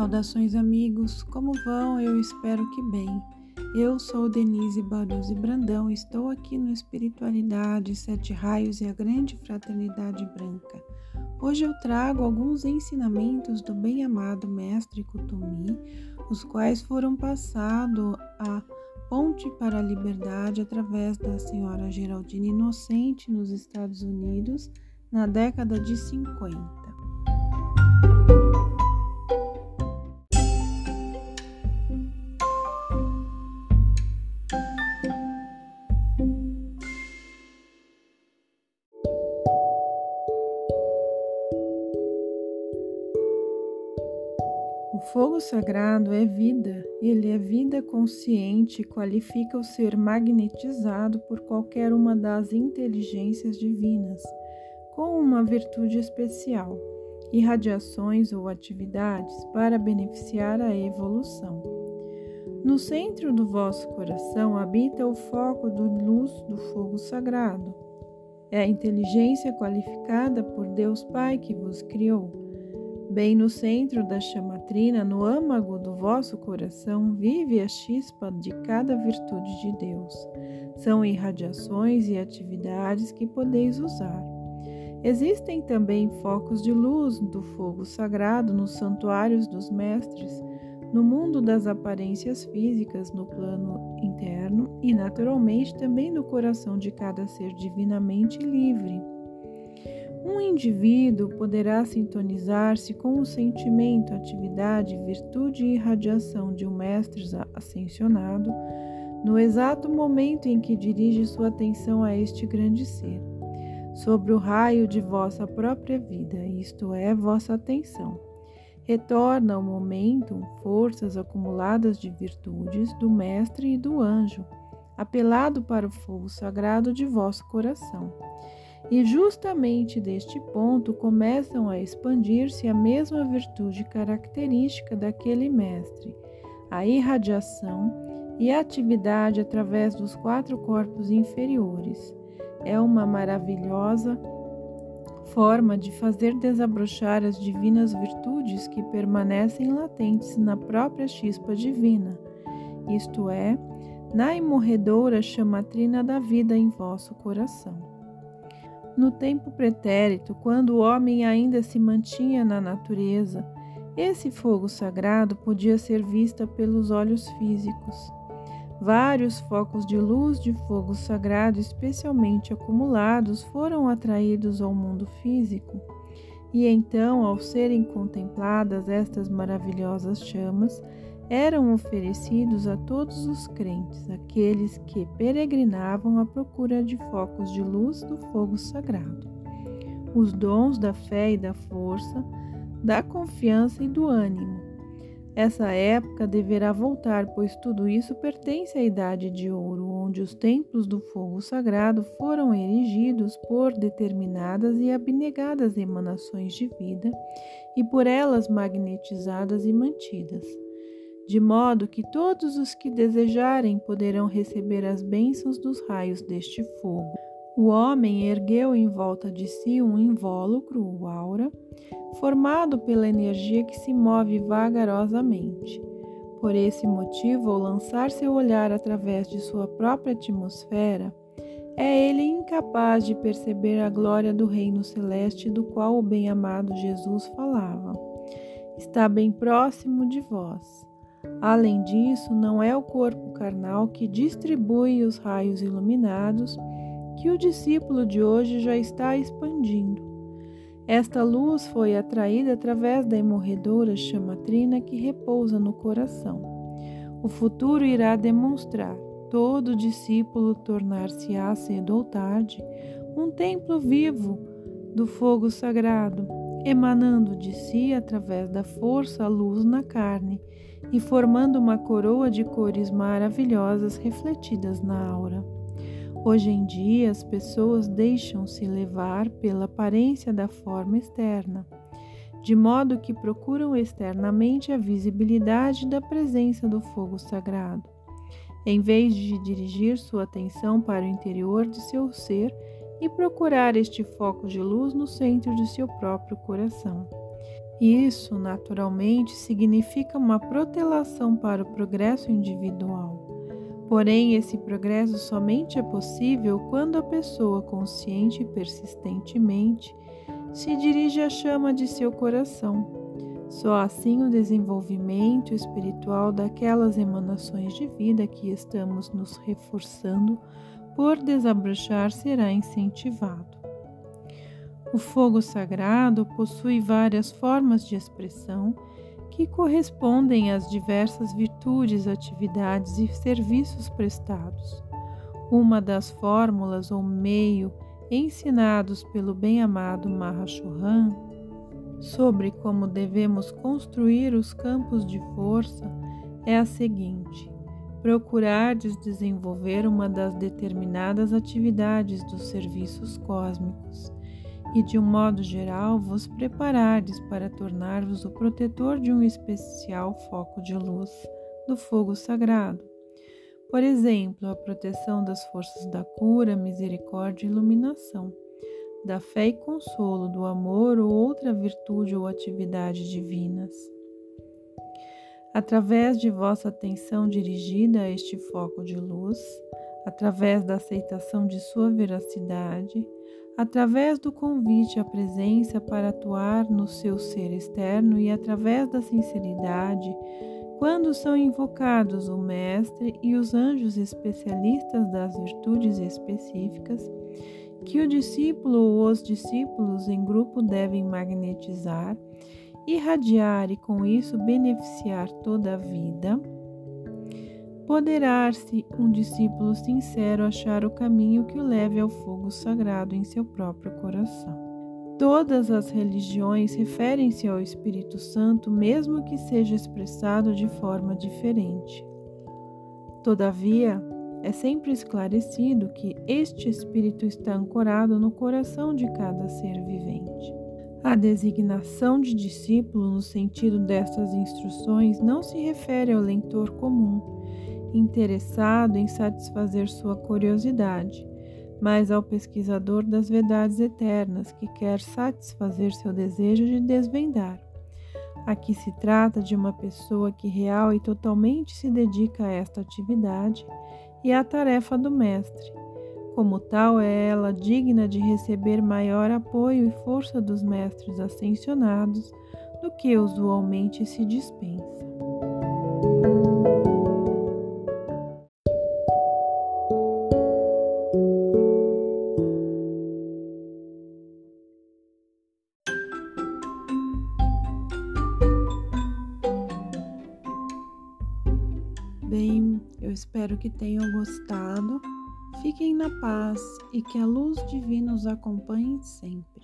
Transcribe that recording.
Saudações, amigos. Como vão? Eu espero que bem. Eu sou Denise Baruzzi Brandão. Estou aqui no Espiritualidade, Sete Raios e a Grande Fraternidade Branca. Hoje eu trago alguns ensinamentos do bem-amado Mestre Kutumi, os quais foram passados a ponte para a liberdade através da senhora Geraldine Inocente nos Estados Unidos na década de 50. O fogo sagrado é vida, ele é vida consciente e qualifica o ser magnetizado por qualquer uma das inteligências divinas, com uma virtude especial, irradiações ou atividades para beneficiar a evolução. No centro do vosso coração habita o foco do luz do fogo sagrado. É a inteligência qualificada por Deus Pai que vos criou Bem no centro da chamatrina, no âmago do vosso coração, vive a chispa de cada virtude de Deus. São irradiações e atividades que podeis usar. Existem também focos de luz do fogo sagrado nos santuários dos mestres, no mundo das aparências físicas, no plano interno e, naturalmente, também no coração de cada ser divinamente livre. Um indivíduo poderá sintonizar-se com o sentimento, atividade, virtude e radiação de um mestre ascensionado no exato momento em que dirige sua atenção a este grande ser, sobre o raio de vossa própria vida, isto é, vossa atenção. Retorna ao momento forças acumuladas de virtudes do mestre e do anjo, apelado para o fogo sagrado de vosso coração e justamente deste ponto começam a expandir-se a mesma virtude característica daquele mestre, a irradiação e a atividade através dos quatro corpos inferiores. É uma maravilhosa forma de fazer desabrochar as divinas virtudes que permanecem latentes na própria chispa divina, isto é, na imorredoura chamatrina da vida em vosso coração. No tempo pretérito, quando o homem ainda se mantinha na natureza, esse fogo sagrado podia ser visto pelos olhos físicos. Vários focos de luz de fogo sagrado, especialmente acumulados, foram atraídos ao mundo físico. E então, ao serem contempladas estas maravilhosas chamas, eram oferecidos a todos os crentes, aqueles que peregrinavam à procura de focos de luz do fogo sagrado. Os dons da fé e da força, da confiança e do ânimo. Essa época deverá voltar, pois tudo isso pertence à Idade de Ouro, onde os templos do fogo sagrado foram erigidos por determinadas e abnegadas emanações de vida e por elas magnetizadas e mantidas de modo que todos os que desejarem poderão receber as bênçãos dos raios deste fogo. O homem ergueu em volta de si um invólucro, o aura, formado pela energia que se move vagarosamente. Por esse motivo, ao lançar seu olhar através de sua própria atmosfera, é ele incapaz de perceber a glória do reino celeste do qual o bem-amado Jesus falava. Está bem próximo de vós. Além disso, não é o corpo carnal que distribui os raios iluminados que o discípulo de hoje já está expandindo. Esta luz foi atraída através da imorredora chamatrina que repousa no coração. O futuro irá demonstrar todo discípulo tornar-se-á cedo ou tarde um templo vivo do fogo sagrado, emanando de si através da força a luz na carne e formando uma coroa de cores maravilhosas refletidas na aura. Hoje em dia, as pessoas deixam-se levar pela aparência da forma externa, de modo que procuram externamente a visibilidade da presença do fogo sagrado, em vez de dirigir sua atenção para o interior de seu ser e procurar este foco de luz no centro de seu próprio coração. Isso, naturalmente, significa uma protelação para o progresso individual. Porém, esse progresso somente é possível quando a pessoa consciente e persistentemente se dirige à chama de seu coração. Só assim o desenvolvimento espiritual daquelas emanações de vida que estamos nos reforçando por desabrochar será incentivado. O fogo sagrado possui várias formas de expressão que correspondem às diversas virtudes, atividades e serviços prestados. Uma das fórmulas ou meio ensinados pelo bem-amado Mahashohan sobre como devemos construir os campos de força é a seguinte: procurardes desenvolver uma das determinadas atividades dos serviços cósmicos e, de um modo geral, vos preparardes para tornar-vos o protetor de um especial foco de luz do fogo sagrado por exemplo, a proteção das forças da cura, misericórdia e iluminação, da fé e consolo, do amor ou outra virtude ou atividade divinas. Através de vossa atenção dirigida a este foco de luz, através da aceitação de sua veracidade, através do convite à presença para atuar no seu ser externo e através da sinceridade, quando são invocados o Mestre e os anjos especialistas das virtudes específicas, que o discípulo ou os discípulos em grupo devem magnetizar, irradiar e com isso beneficiar toda a vida, poderá-se um discípulo sincero achar o caminho que o leve ao fogo sagrado em seu próprio coração. Todas as religiões referem-se ao Espírito Santo, mesmo que seja expressado de forma diferente. Todavia, é sempre esclarecido que este Espírito está ancorado no coração de cada ser vivente. A designação de discípulo, no sentido destas instruções, não se refere ao leitor comum, interessado em satisfazer sua curiosidade mas ao pesquisador das verdades eternas que quer satisfazer seu desejo de desvendar. Aqui se trata de uma pessoa que real e totalmente se dedica a esta atividade e à tarefa do Mestre. Como tal, é ela digna de receber maior apoio e força dos mestres ascensionados do que usualmente se dispensa. Bem, eu espero que tenham gostado. Fiquem na paz e que a luz divina os acompanhe sempre.